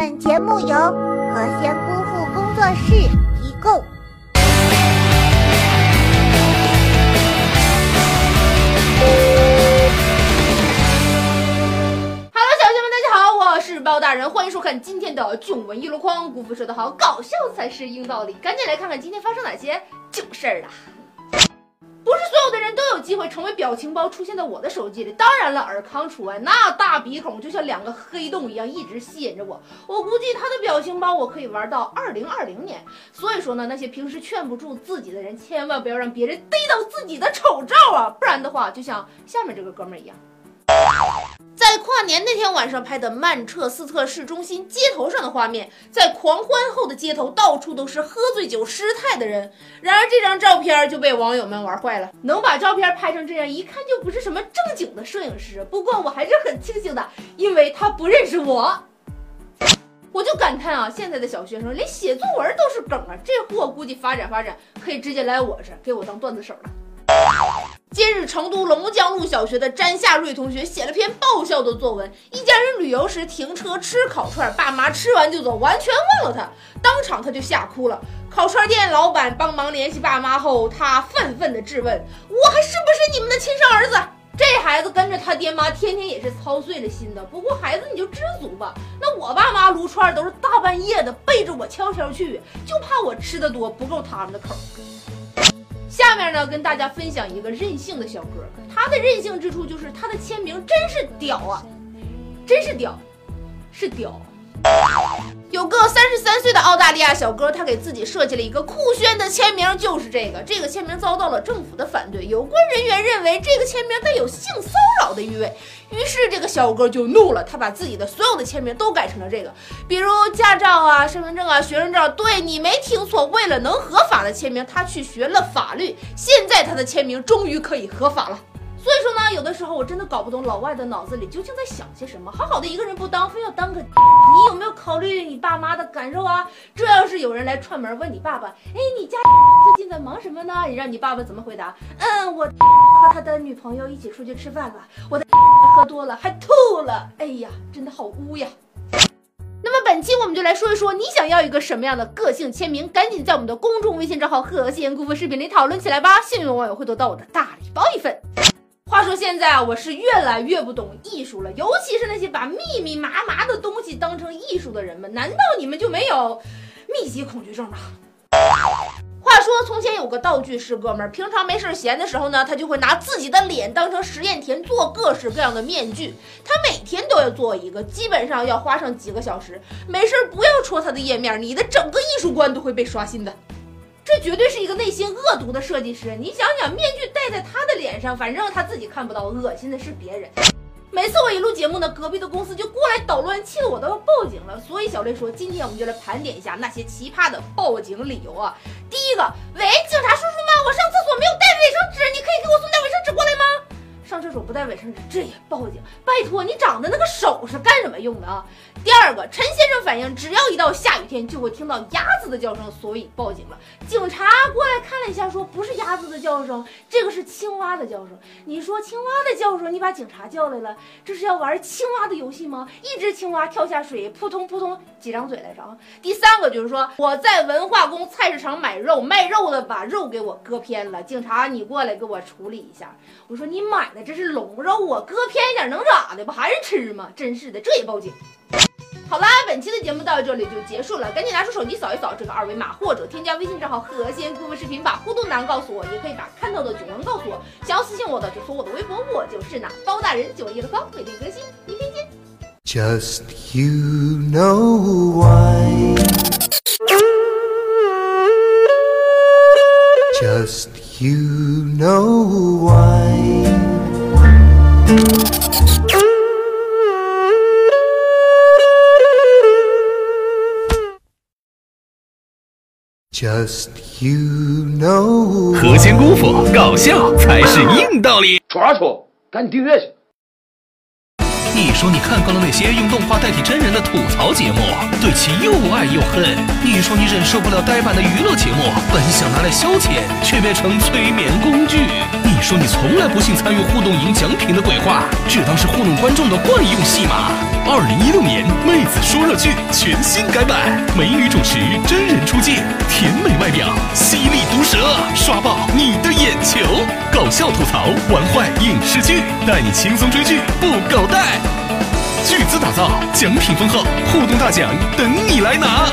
本节目由何仙姑父工作室提供。Hello，小学们，大家好，我是包大人，欢迎收看今天的囧文一箩筐。姑父说的好，搞笑才是硬道理。赶紧来看看今天发生哪些囧事儿了。不是所有的人都有机会成为表情包出现在我的手机里，当然了，尔康除外。那大鼻孔就像两个黑洞一样，一直吸引着我。我估计他的表情包我可以玩到二零二零年。所以说呢，那些平时劝不住自己的人，千万不要让别人逮到自己的丑照啊，不然的话，就像下面这个哥们儿一样。在跨年那天晚上拍的曼彻斯特市中心街头上的画面，在狂欢后的街头到处都是喝醉酒失态的人。然而这张照片就被网友们玩坏了，能把照片拍成这样，一看就不是什么正经的摄影师。不过我还是很庆幸的，因为他不认识我。我就感叹啊，现在的小学生连写作文都是梗啊！这货估计发展发展，可以直接来我这给我当段子手了。近日，成都龙江路小学的詹夏瑞同学写了篇爆笑的作文。一家人旅游时停车吃烤串，爸妈吃完就走，完全忘了他，当场他就吓哭了。烤串店老板帮忙联系爸妈后，他愤愤地质问：“我还是不是你们的亲生儿子？”这孩子跟着他爹妈，天天也是操碎了心的。不过孩子你就知足吧。那我爸妈撸串都是大半夜的，背着我悄悄去，就怕我吃的多不够他们的口。下面呢，跟大家分享一个任性的小哥，他的任性之处就是他的签名真是屌啊，真是屌，是屌。有个三十三岁的澳大利亚小哥，他给自己设计了一个酷炫的签名，就是这个。这个签名遭到了政府的反对，有关人员认为这个签名带有性骚扰的意味，于是这个小哥就怒了，他把自己的所有的签名都改成了这个，比如驾照啊、身份证啊、学生证。对你没听错，为了能合法的签名，他去学了法律，现在他的签名终于可以合法了。所以说呢，有的时候我真的搞不懂老外的脑子里究竟在想些什么。好好的一个人不当，非要当个，你有没有考虑你爸妈的感受啊？这要是有人来串门问你爸爸，哎，你家 最近在忙什么呢？你让你爸爸怎么回答？嗯，我 和他的女朋友一起出去吃饭了，我的喝多了还吐了，哎呀，真的好污呀。那么本期我们就来说一说，你想要一个什么样的个性签名？赶紧在我们的公众微信账号“和谐姑父”视频里讨论起来吧！幸运网友会得到我的大礼包一份。话说现在啊，我是越来越不懂艺术了，尤其是那些把密密麻麻的东西当成艺术的人们，难道你们就没有密集恐惧症吗？话说从前有个道具师哥们儿，平常没事闲的时候呢，他就会拿自己的脸当成实验田，做各式各样的面具。他每天都要做一个，基本上要花上几个小时。没事不要戳他的页面，你的整个艺术观都会被刷新的。这绝对是一个内心恶毒的设计师。你想想，面具戴在他的脸上，反正他自己看不到，恶心的是别人。每次我一录节目呢，隔壁的公司就过来捣乱，气得我都要报警了。所以小雷说，今天我们就来盘点一下那些奇葩的报警理由啊。第一个，喂，警察叔叔吗？我上厕所没有带卫生纸，你可以给我送袋卫生纸过来吗？上厕所不带卫生纸，这也报警？拜托，你长的那个手是干什么用的啊？第二个，陈先生反映，只要一到下雨天，就会听到鸭子的叫声，所以报警了。警察过来看了一下，说不是鸭子的叫声，这个是青蛙的叫声。你说青蛙的叫声，你把警察叫来了，这是要玩青蛙的游戏吗？一只青蛙跳下水，扑通扑通几张嘴来着啊？第三个就是说，我在文化宫菜市场买肉，卖肉的把肉给我割偏了，警察你过来给我处理一下。我说你买的这是总不着我，割偏一点能咋的？不还是吃吗？真是的，这也报警。好啦，本期的节目到这里就结束了，赶紧拿出手机扫一扫这个二维码，或者添加微信账号“和谐顾问视频”，把互动答案告诉我，也可以把看到的囧文告诉我。想要私信我的就搜我的微博，我就是那包大人九一的包，每天更新，明天见。Just you know why. Just you know why. Just you know 和谐姑父，搞笑才是硬道理。戳戳，赶紧订阅去。你说你看够了那些用动画代替真人的吐槽节目，对其又爱又恨。你说你忍受不了呆板的娱乐节目，本想拿来消遣，却变成催眠工具。你说你从来不信参与互动赢奖品的鬼话，只当是糊弄观众的惯用戏码。二零一六年妹子说热剧全新改版，美女主持，真人出镜，甜美外表，犀利毒舌，刷爆你的眼球。搞笑吐槽，玩坏影视剧，带你轻松追剧不狗带。巨资打造，奖品丰厚，互动大奖等你来拿。